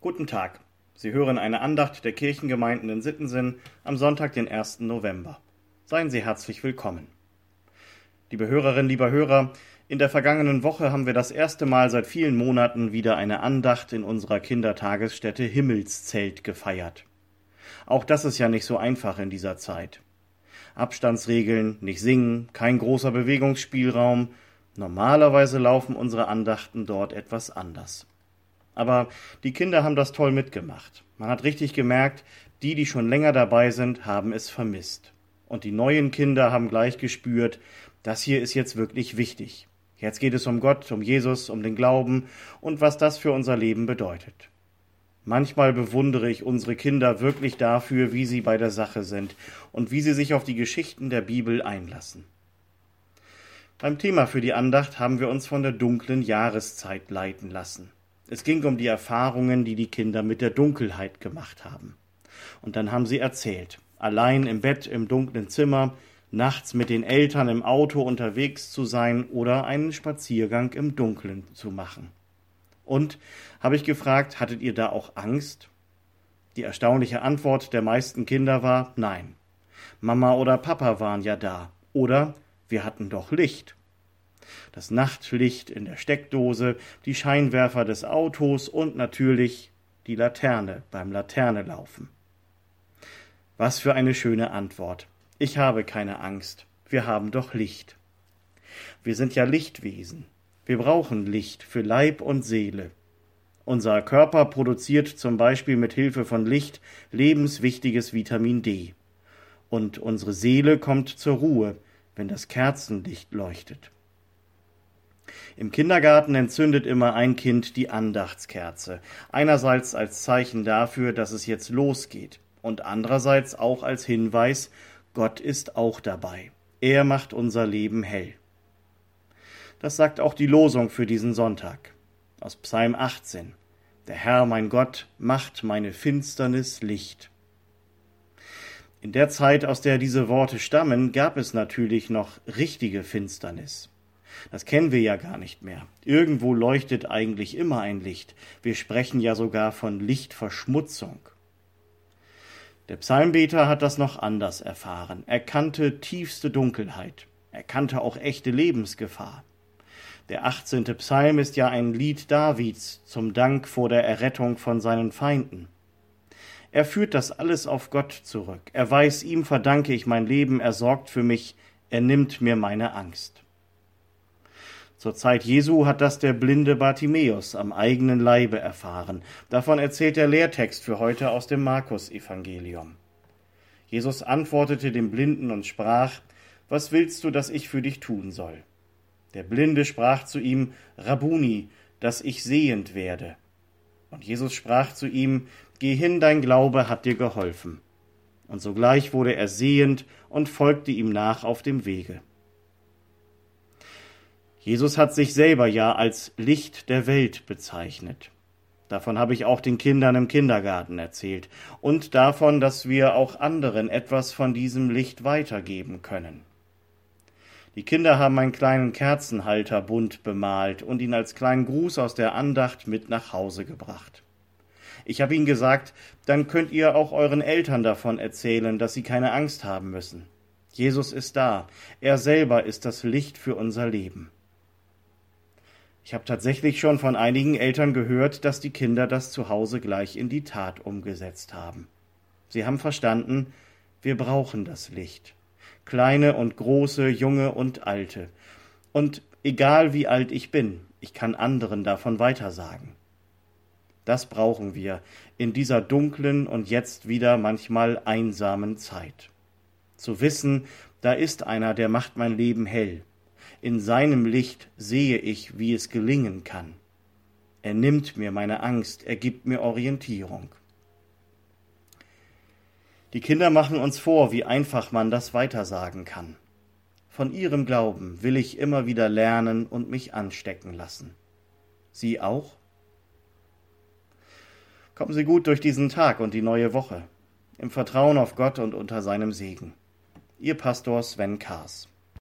Guten Tag. Sie hören eine Andacht der Kirchengemeinden in Sittensinn am Sonntag, den 1. November. Seien Sie herzlich willkommen. Liebe Hörerinnen, lieber Hörer, in der vergangenen Woche haben wir das erste Mal seit vielen Monaten wieder eine Andacht in unserer Kindertagesstätte Himmelszelt gefeiert. Auch das ist ja nicht so einfach in dieser Zeit. Abstandsregeln, nicht singen, kein großer Bewegungsspielraum. Normalerweise laufen unsere Andachten dort etwas anders. Aber die Kinder haben das toll mitgemacht. Man hat richtig gemerkt, die, die schon länger dabei sind, haben es vermisst. Und die neuen Kinder haben gleich gespürt, das hier ist jetzt wirklich wichtig. Jetzt geht es um Gott, um Jesus, um den Glauben und was das für unser Leben bedeutet. Manchmal bewundere ich unsere Kinder wirklich dafür, wie sie bei der Sache sind und wie sie sich auf die Geschichten der Bibel einlassen. Beim Thema für die Andacht haben wir uns von der dunklen Jahreszeit leiten lassen. Es ging um die Erfahrungen, die die Kinder mit der Dunkelheit gemacht haben. Und dann haben sie erzählt, allein im Bett im dunklen Zimmer, nachts mit den Eltern im Auto unterwegs zu sein oder einen Spaziergang im Dunkeln zu machen. Und habe ich gefragt, hattet ihr da auch Angst? Die erstaunliche Antwort der meisten Kinder war nein. Mama oder Papa waren ja da. Oder wir hatten doch Licht das Nachtlicht in der Steckdose, die Scheinwerfer des Autos und natürlich die Laterne beim Laternelaufen. Was für eine schöne Antwort. Ich habe keine Angst. Wir haben doch Licht. Wir sind ja Lichtwesen. Wir brauchen Licht für Leib und Seele. Unser Körper produziert zum Beispiel mit Hilfe von Licht lebenswichtiges Vitamin D. Und unsere Seele kommt zur Ruhe, wenn das Kerzenlicht leuchtet. Im Kindergarten entzündet immer ein Kind die Andachtskerze, einerseits als Zeichen dafür, dass es jetzt losgeht, und andererseits auch als Hinweis, Gott ist auch dabei. Er macht unser Leben hell. Das sagt auch die Losung für diesen Sonntag aus Psalm 18. Der Herr mein Gott macht meine Finsternis Licht. In der Zeit, aus der diese Worte stammen, gab es natürlich noch richtige Finsternis. Das kennen wir ja gar nicht mehr. Irgendwo leuchtet eigentlich immer ein Licht. Wir sprechen ja sogar von Lichtverschmutzung. Der Psalmbeter hat das noch anders erfahren. Er kannte tiefste Dunkelheit. Er kannte auch echte Lebensgefahr. Der 18. Psalm ist ja ein Lied Davids zum Dank vor der Errettung von seinen Feinden. Er führt das alles auf Gott zurück. Er weiß, ihm verdanke ich mein Leben, er sorgt für mich, er nimmt mir meine Angst. Zur Zeit Jesu hat das der blinde Bartimäus am eigenen Leibe erfahren. Davon erzählt der Lehrtext für heute aus dem Markus-Evangelium. Jesus antwortete dem Blinden und sprach: Was willst du, dass ich für dich tun soll? Der Blinde sprach zu ihm: Rabuni, dass ich sehend werde. Und Jesus sprach zu ihm: Geh hin, dein Glaube hat dir geholfen. Und sogleich wurde er sehend und folgte ihm nach auf dem Wege. Jesus hat sich selber ja als Licht der Welt bezeichnet. Davon habe ich auch den Kindern im Kindergarten erzählt und davon, dass wir auch anderen etwas von diesem Licht weitergeben können. Die Kinder haben einen kleinen Kerzenhalter bunt bemalt und ihn als kleinen Gruß aus der Andacht mit nach Hause gebracht. Ich habe ihnen gesagt, dann könnt ihr auch euren Eltern davon erzählen, dass sie keine Angst haben müssen. Jesus ist da, er selber ist das Licht für unser Leben. Ich habe tatsächlich schon von einigen Eltern gehört, dass die Kinder das zu Hause gleich in die Tat umgesetzt haben. Sie haben verstanden, wir brauchen das Licht. Kleine und große, junge und alte. Und egal wie alt ich bin, ich kann anderen davon weitersagen. Das brauchen wir in dieser dunklen und jetzt wieder manchmal einsamen Zeit. Zu wissen, da ist einer, der macht mein Leben hell, in seinem Licht sehe ich, wie es gelingen kann. Er nimmt mir meine Angst, er gibt mir Orientierung. Die Kinder machen uns vor, wie einfach man das weitersagen kann. Von ihrem Glauben will ich immer wieder lernen und mich anstecken lassen. Sie auch? Kommen Sie gut durch diesen Tag und die neue Woche, im Vertrauen auf Gott und unter seinem Segen. Ihr Pastor Sven Kaas.